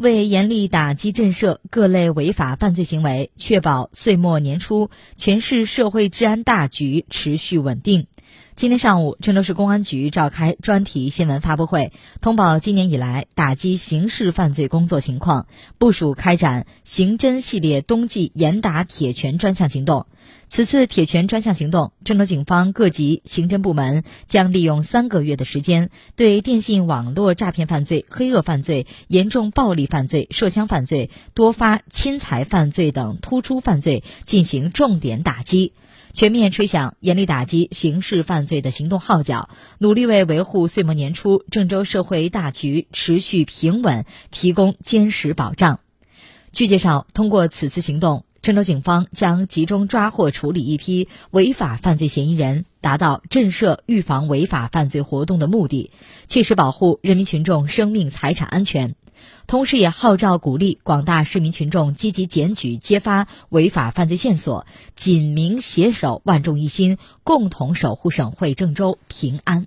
为严厉打击震慑各类违法犯罪行为，确保岁末年初全市社会治安大局持续稳定。今天上午，郑州市公安局召开专题新闻发布会，通报今年以来打击刑事犯罪工作情况，部署开展刑侦系列冬季严打铁拳专项行动。此次铁拳专项行动，郑州警方各级刑侦部门将利用三个月的时间，对电信网络诈骗犯罪、黑恶犯罪、严重暴力犯罪、涉枪犯罪、多发侵财犯罪等突出犯罪进行重点打击，全面吹响严厉打击刑事犯罪的行动号角，努力为维护岁末年初郑州社会大局持续平稳提供坚实保障。据介绍，通过此次行动。郑州警方将集中抓获处理一批违法犯罪嫌疑人，达到震慑、预防违法犯罪活动的目的，切实保护人民群众生命财产安全。同时，也号召鼓励广大市民群众积极检举揭发违法犯罪线索，紧民携手，万众一心，共同守护省会郑州平安。